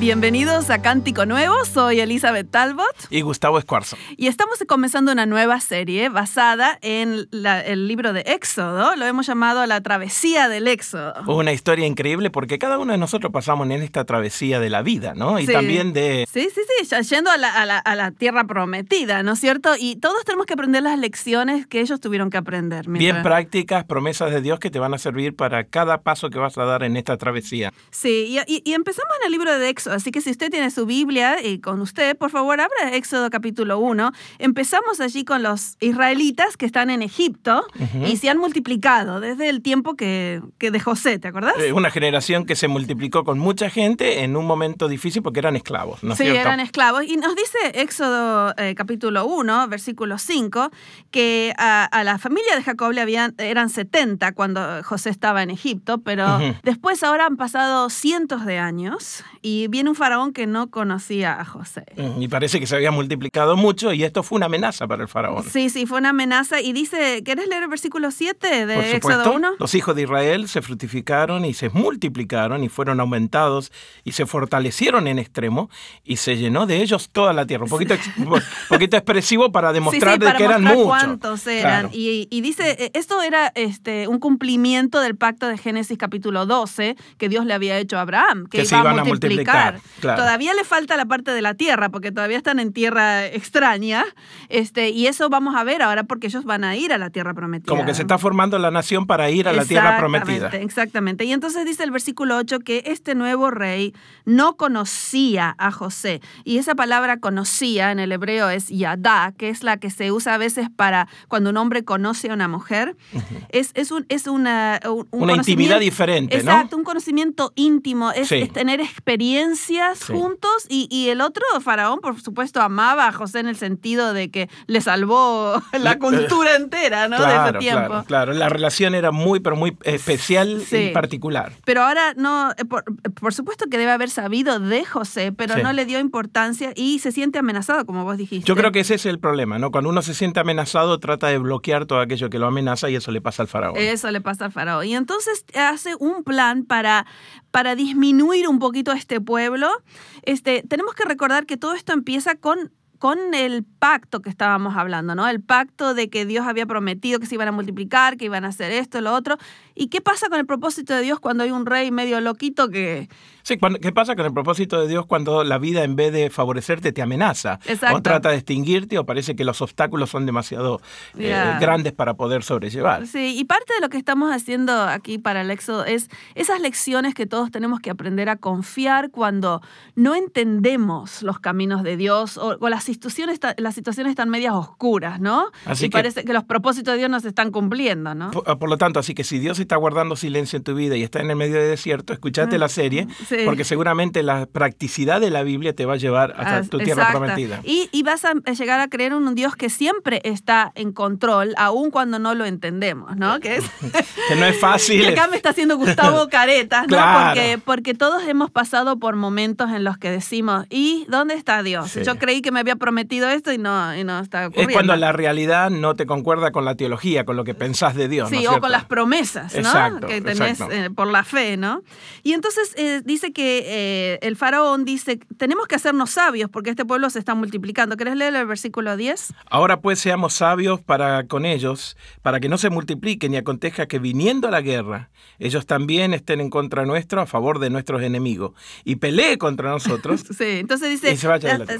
Bienvenidos a Cántico Nuevo, soy Elizabeth Talbot. Y Gustavo Escuarzo. Y estamos comenzando una nueva serie basada en el libro de Éxodo, lo hemos llamado La Travesía del Éxodo. Una historia increíble porque cada uno de nosotros pasamos en esta travesía de la vida, ¿no? Y también de... Sí, sí, sí, yendo a la, a, la, tierra prometida, ¿no es cierto? Y todos tenemos que aprender las lecciones que ellos tuvieron que aprender. Bien prácticas, promesas de Dios que te van a servir para cada paso que vas a dar en esta travesía. Sí, y, y empezamos en el libro de Éxodo Así que si usted tiene su Biblia y con usted, por favor, abra Éxodo capítulo 1. Empezamos allí con los israelitas que están en Egipto y se han multiplicado desde el tiempo que, que de José, ¿te acordás? Eh, una generación que se multiplicó con mucha gente en un momento difícil porque eran esclavos, ¿no Sí, eran esclavos. Y nos dice Éxodo eh, capítulo 1, versículo 5, que a, la familia de Jacob le habían, eran 70 cuando José estaba en Egipto, pero después ahora han pasado cientos de años y viene un faraón que no conocía a José. Y parece que se había multiplicado mucho y esto fue una amenaza para el faraón. Sí, sí, fue una amenaza. Y dice, ¿quieres leer el versículo 7 de Éxodo 1? Los hijos de Israel se fructificaron y se multiplicaron y fueron aumentados y se fortalecieron en extremo y se llenó de ellos toda la tierra. Un poquito, poquito expresivo para demostrar de que eran muchos. cuántos eran. Y, y, dice, e, esto era este, un cumplimiento del pacto de Génesis capítulo 12 que Dios le había hecho a Abraham, que, iba a multiplicar. Todavía le falta la parte de la tierra, porque todavía están en tierra extraña, este, y eso vamos a ver ahora porque ellos van a ir a la tierra prometida. Como que se está formando la nación para ir a la tierra prometida. Exactamente. Y entonces dice el versículo 8 que este nuevo rey no conocía a José. Y esa palabra conocía en el hebreo es yadá, que es la que se usa a veces para cuando un hombre conoce a una mujer. es, es, un, es una... una intimidad diferente, ¿no? Exacto, un conocimiento íntimo, es tener experiencia juntos y, el otro faraón, por supuesto, amaba a José en el sentido de que le salvó la cultura entera ¿no? de ese tiempo. Claro, claro, la relación era muy, pero muy especial y particular. Pero ahora no, eh, por, supuesto que debe haber sabido de José, pero no le dio importancia y se siente amenazado, como vos dijiste. Yo creo que ese es el problema, ¿no? Cuando uno se siente amenazado, trata de bloquear todo aquello que lo amenaza y eso le pasa al faraón. Eso le pasa al faraón. Y entonces hace un plan para, para disminuir un poquito este pueblo este, tenemos que recordar que todo esto empieza con con el pacto que estábamos hablando, ¿no? El pacto de que Dios había prometido que se iban a multiplicar, que iban a hacer esto, lo otro. ¿Y qué pasa con el propósito de Dios cuando hay un rey medio loquito que... Sí, ¿qué pasa con el propósito de Dios cuando la vida en vez de favorecerte te amenaza? O trata de extinguirte o parece que los obstáculos son demasiado eh, grandes para poder sobrellevar. Sí, y parte de lo que estamos haciendo aquí para el Éxodo es esas lecciones que todos tenemos que aprender a confiar cuando no entendemos los caminos de Dios o, o las las situaciones están medias oscuras, ¿no? Así y parece que los propósitos de Dios no se están cumpliendo, ¿no? Ah, por, lo tanto, así que si Dios está guardando silencio en tu vida y está en el medio del desierto, escúchate la serie, porque seguramente la practicidad de la Biblia te va a llevar hasta ah, tu tierra prometida. Y, y, vas a llegar a creer en un Dios que siempre está en control, aun cuando no lo entendemos, ¿no? Que, es, que no es fácil. que acá me está haciendo Gustavo Caretas, ¿no? Porque, porque todos hemos pasado por momentos en los que decimos, ¿y dónde está Dios? Yo creí que me había prometido esto y no, y no está ocurriendo. Es cuando la realidad no te concuerda con la teología, con lo que pensás de Dios. Sí, o con las promesas ¿no? que tenés eh, por la fe, ¿no? Y entonces eh, dice que eh, el faraón dice, tenemos que hacernos sabios porque este pueblo se está multiplicando. ¿Querés leer el versículo 10? Ahora pues seamos sabios para con ellos, para que no se multipliquen y acontezca que viniendo a la guerra, ellos también estén en contra nuestro a favor de nuestros enemigos y pelee contra nosotros. sí, entonces dice,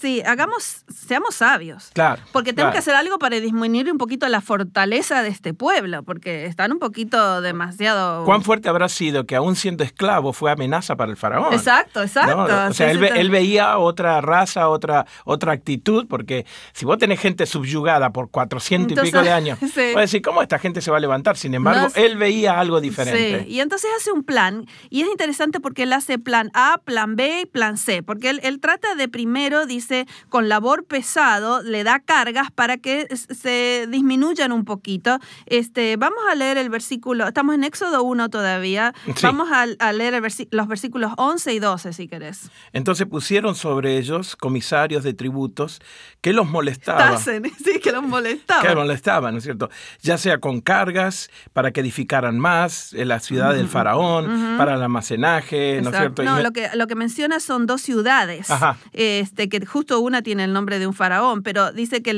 sí, hagamos seamos sabios. Claro. Porque tenemos que hacer algo para disminuir un poquito la fortaleza de este pueblo, porque están un poquito demasiado. ¿Cuán fuerte habrá sido que aún siendo esclavo fue amenaza para el faraón. Exacto, exacto. O sea, él, veía otra raza, otra, otra actitud, porque si vos tenés gente subyugada por 400 y pico de años, sí. decir, ¿cómo esta gente se va a levantar? Sin embargo, él veía algo diferente. Sí, y entonces hace un plan, y es interesante porque él hace plan A, plan B y plan C, porque él, él trata de primero, dice, con labor pesado, le da cargas para que se disminuyan un poquito. Este, vamos a leer el versículo, estamos en Éxodo 1 todavía, vamos a, leer los versículos 11 y 12 si querés. Entonces pusieron sobre ellos comisarios de tributos que los molestaban. sí, que los molestaban. Que molestaban, ¿no es cierto? Ya sea con cargas para que edificaran más en la ciudad del faraón, para el almacenaje, ¿no es cierto? No, lo que, lo que menciona son dos ciudades, este que justo una tiene el nombre de un faraón, pero dice que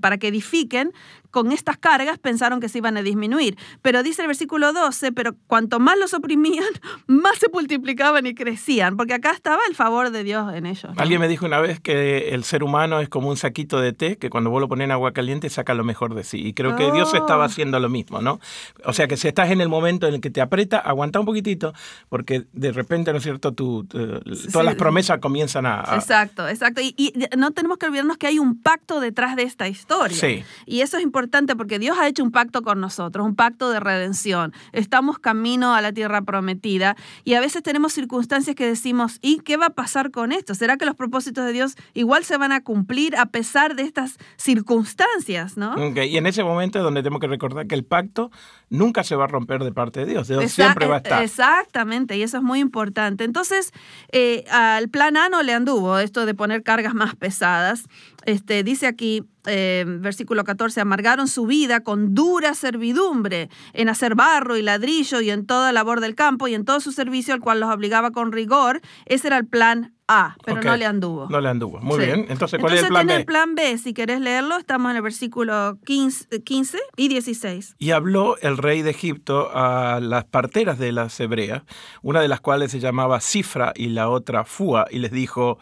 para que edifiquen con estas cargas pensaron que se iban a disminuir. Pero dice el versículo 12, pero cuanto más los oprimían, más se multiplicaban y crecían, porque acá estaba el favor de Dios en ellos. Alguien me dijo una vez que el ser humano es como un saquito de té, que cuando vos lo pones en agua caliente saca lo mejor de sí. Y creo que Dios estaba oh. haciendo lo mismo, ¿no? O sea que si estás en el momento en el que te aprieta, aguanta un poquitito, porque de repente, ¿no es cierto?, tú, todas las promesas comienzan a, Exacto, exacto. Y, y, no tenemos que olvidarnos que hay un pacto detrás de esta historia. Sí. Y eso es importante porque Dios ha hecho un pacto con nosotros, un pacto de redención. Estamos camino a la tierra prometida y a veces tenemos circunstancias que decimos, ¿y qué va a pasar con esto? ¿Será que los propósitos de Dios igual se van a cumplir a pesar de estas circunstancias? ¿no? Y en ese momento es donde tenemos que recordar que el pacto nunca se va a romper de parte de Dios, Dios siempre va a estar. Exactamente, y eso es muy importante. Entonces, eh, al plan A no le anduvo esto de poner cargas más pesadas. Este, dice aquí, eh, versículo 14, amargaron su vida con dura servidumbre en hacer barro y ladrillo y en toda labor del campo y en todo su servicio, al cual los obligaba con rigor. Ese era el plan a, pero no le anduvo. No le anduvo. Muy bien. Entonces, ¿cuál es el plan B? el plan B. Si querés leerlo, estamos en el versículo 15, 15, y 16. Y habló el rey de Egipto a las parteras de las hebreas, una de las cuales se llamaba Cifra y la otra Fua, y les dijo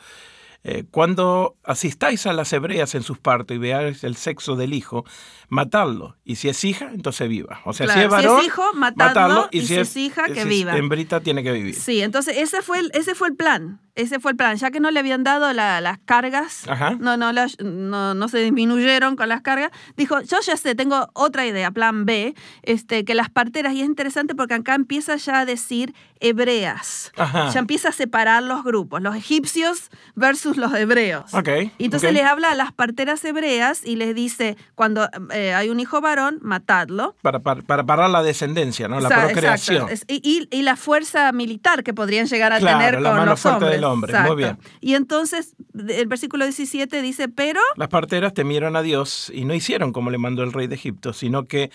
eh, cuando asistáis a las hebreas en sus partos y veáis el sexo del hijo, matadlo. Y si es hija, entonces viva. O sea, si es varón, hijo, matadlo. Y, si, es, hija, que viva. Hembrita tiene que vivir. Sí, entonces ese fue el, ese fue el plan. Ese fue el plan. Ya que no le habían dado las cargas, no, no, no, no, se disminuyeron con las cargas, dijo, yo ya sé, tengo otra idea, plan B, este, que las parteras, y es interesante porque acá empieza ya a decir hebreas. Ya empieza a separar los grupos, los egipcios versus los hebreos. Okay, y entonces les habla a las parteras hebreas y les dice, cuando eh, hay un hijo varón, matadlo. Para, para, parar la descendencia, ¿no? La procreación. Y, y, la fuerza militar que podrían llegar a tener con los hombres hombre. Muy bien. Y entonces el versículo 17 dice, pero... Las parteras temieron a Dios y no hicieron como le mandó el rey de Egipto, sino que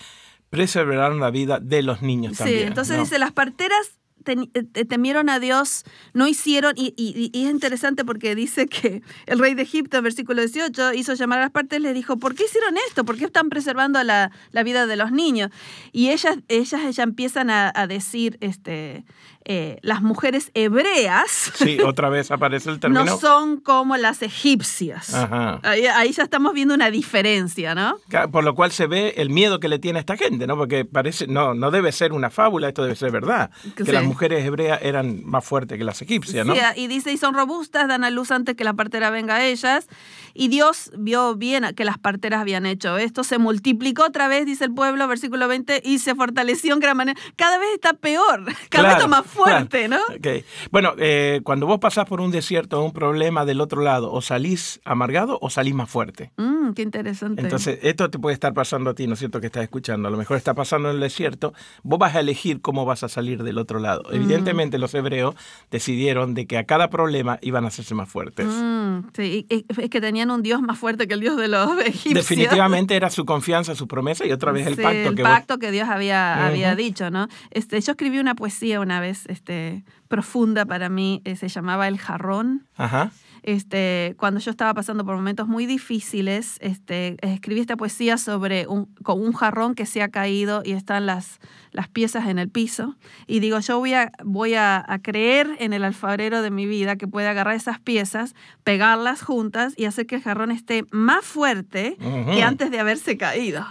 preservaron la vida de los niños también. Sí, entonces dice, las parteras temieron a Dios, no hicieron, y, es interesante porque dice que el rey de Egipto, versículo 18, hizo llamar a las partes, le dijo, ¿por qué hicieron esto? ¿Por qué están preservando la, vida de los niños? Y ellas, ellas, ellas empiezan a, a decir, este, eh, las mujeres hebreas. Sí, otra vez aparece el término. No son como las egipcias. Ahí, ya estamos viendo una diferencia, ¿no? Por lo cual se ve el miedo que le tiene a esta gente, ¿no? Porque parece, no, no debe ser una fábula, esto debe ser verdad. Que las mujeres hebreas eran más fuertes que las egipcias, ¿no? Sí, y dice, y son robustas, dan a luz antes que la partera venga a ellas. Y Dios vio bien que las parteras habían hecho esto, se multiplicó otra vez, dice el pueblo, versículo 20, y se fortaleció en gran manera. Cada vez está peor, cada vez más fuerte, ¿no? Bueno, eh, cuando vos pasás por un desierto o un problema del otro lado, o salís amargado o salís más fuerte. Mm, qué interesante. Entonces, esto te puede estar pasando a ti, ¿no es cierto? Que estás escuchando. A lo mejor está pasando en el desierto. Vos vas a elegir cómo vas a salir del otro lado. Mm. Evidentemente, los hebreos decidieron de que a cada problema iban a hacerse más fuertes. Mm, sí, es que tenían un Dios más fuerte que el Dios de los egipcios. Definitivamente era su confianza, su promesa y otra vez el pacto el que pacto que Dios había, había dicho, ¿no? Este, yo escribí una poesía una vez este, profunda para mí, eh, se llamaba El jarrón. Ajá. Este, cuando yo estaba pasando por momentos muy difíciles, este, escribí esta poesía sobre un, con un jarrón que se ha caído y están las, las piezas en el piso. Y digo, yo voy, a, voy a, creer en el alfarero de mi vida que puede agarrar esas piezas, pegarlas juntas y hacer que el jarrón esté más fuerte que antes de haberse caído.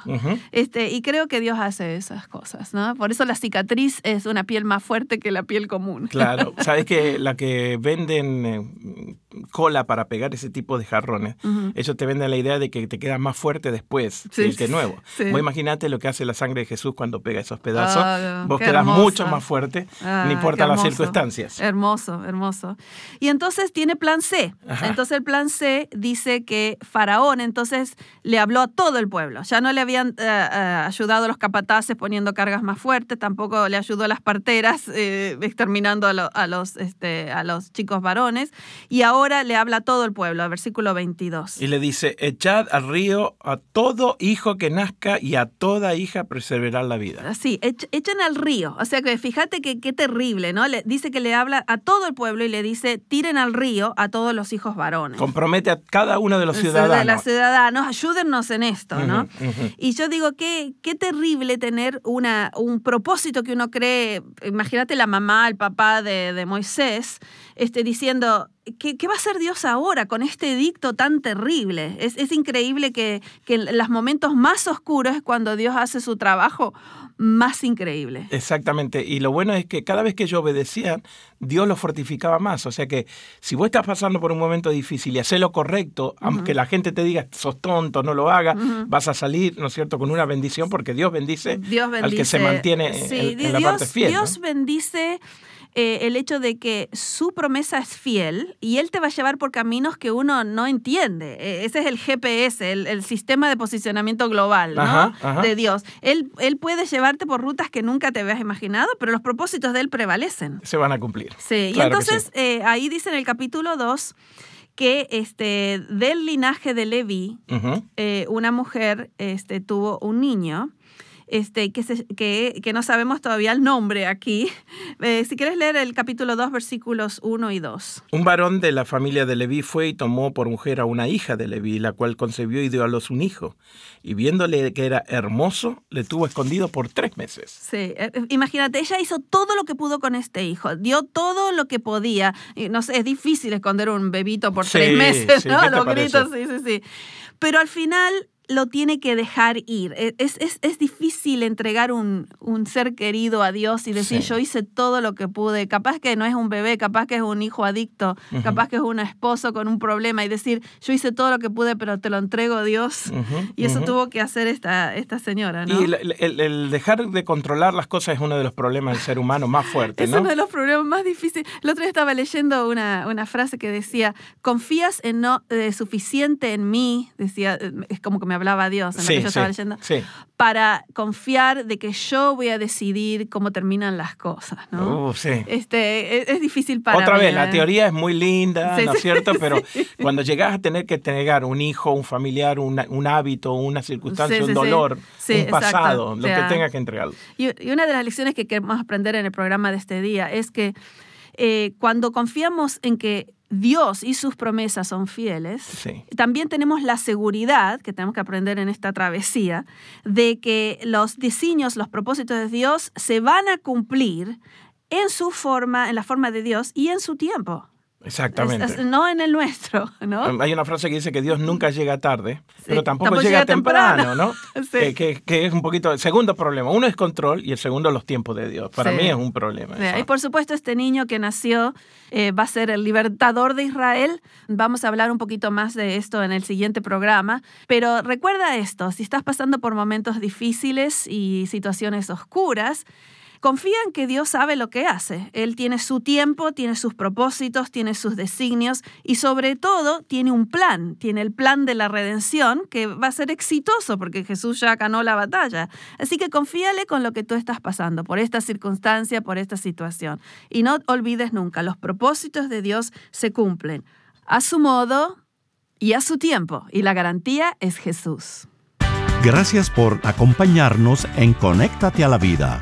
este, y creo que Dios hace esas cosas, ¿no? Por eso la cicatriz es una piel más fuerte que la piel común. Claro, sabes que la que venden eh, cola para pegar ese tipo de jarrones, ellos te venden la idea de que te queda más fuerte después sí, que nuevo. Vos imaginate lo que hace la sangre de Jesús cuando pega esos pedazos. Ah, vos quedas mucho más fuerte, ah, no importa las circunstancias. Hermoso, hermoso. Y entonces tiene plan C. Entonces el plan C dice que Faraón entonces le habló a todo el pueblo. Ya no le habían eh, eh, ayudado a los capataces poniendo cargas más fuertes, tampoco le ayudó a las parteras eh, exterminando a, los, este, a los chicos varones. Y ahora le habla a todo el pueblo, versículo 22. Y le dice, echad al río a todo hijo que nazca y a toda hija preservará la vida. Sí, echen al río. O sea que fíjate que qué terrible, ¿no? Le, dice que le habla a todo el pueblo y le dice, tiren al río a todos los hijos varones. Compromete a cada uno de los ciudadanos. De los ciudadanos, ayúdennos en esto, ¿no? Y yo digo, qué, qué terrible tener una, un propósito que uno cree, imagínate la mamá, el papá de, de Moisés, este, diciendo, ¿Qué, va a hacer Dios ahora con este edicto tan terrible? Es, increíble que, en los momentos más oscuros es cuando Dios hace su trabajo más increíble. Exactamente. Y lo bueno es que cada vez que yo obedecía, Dios lo fortificaba más. O sea que si vos estás pasando por un momento difícil y haces lo correcto, aunque la gente te diga, sos tonto, no lo hagas, vas a salir, ¿no es cierto?, con una bendición porque Dios bendice, al que se mantiene en, la parte fiel. Dios bendice eh, el hecho de que su promesa es fiel y Él te va a llevar por caminos que uno no entiende. E, ese es el GPS, el, sistema de posicionamiento global de Dios. Él, él puede llevarte por rutas que nunca te habías imaginado, pero los propósitos de Él prevalecen. Se van a cumplir. Sí, y entonces eh, ahí dice en el capítulo 2 que este, del linaje de Levi, eh, una mujer este, tuvo un niño este, que, que, que, no sabemos todavía el nombre aquí. Eh, si quieres leer el capítulo 2, versículos 1 y 2. Un varón de la familia de Leví fue y tomó por mujer a una hija de Leví, la cual concebió y dio a luz un hijo. Y viéndole que era hermoso, le tuvo escondido por tres meses. Sí, eh, eh, imagínate, ella hizo todo lo que pudo con este hijo, dio todo lo que podía. No sé, es difícil esconder un bebito por tres meses, ¿no? Los gritos, sí, sí, sí. Pero al final lo tiene que dejar ir. E, es, es, es difícil entregar un, un, ser querido a Dios y decir yo hice todo lo que pude. Capaz que no es un bebé, capaz que es un hijo adicto, capaz que es un esposo con un problema y decir yo hice todo lo que pude, pero te lo entrego a Dios. y eso tuvo que hacer esta, esta señora. ¿no? Y el, el, dejar de controlar las cosas es uno de los problemas del ser humano más fuertes. Es uno de los problemas más difíciles. El otro día estaba leyendo una, una frase que decía, confías en no eh, suficiente en mí, decía, eh, es como que me hablaba Dios en lo que yo estaba leyendo, para confiar de que yo voy a decidir cómo terminan las cosas, ¿no? Uh, este, es, difícil para Otra vez, la ¿eh? teoría es muy linda, ¿no es cierto? Pero cuando llegas a tener que entregar un hijo, un familiar, un hábito, una circunstancia, un dolor, un pasado, lo que tenga que entregar. Y, una de las lecciones que queremos aprender en el programa de este día es que eh, cuando confiamos en que Dios y sus promesas son fieles, también tenemos la seguridad, que tenemos que aprender en esta travesía, de que los diseños, los propósitos de Dios se van a cumplir en su forma, en la forma de Dios y en su tiempo. Exactamente. no en el nuestro, ¿no? Hay una frase que dice que Dios nunca llega tarde, pero tampoco, llega, temprano, ¿no? que, es un poquito el segundo problema. Uno es control y el segundo los tiempos de Dios. Para mí es un problema. Y por supuesto este niño que nació eh, va a ser el libertador de Israel. Vamos a hablar un poquito más de esto en el siguiente programa. Pero recuerda esto, si estás pasando por momentos difíciles y situaciones oscuras, Confía en que Dios sabe lo que hace. Él tiene su tiempo, tiene sus propósitos, tiene sus designios y sobre todo tiene un plan. Tiene el plan de la redención que va a ser exitoso porque Jesús ya ganó la batalla. Así que confíale con lo que tú estás pasando, por esta circunstancia, por esta situación. Y no olvides nunca, los propósitos de Dios se cumplen a su modo y a su tiempo. Y la garantía es Jesús. Gracias por acompañarnos en Conéctate a la Vida.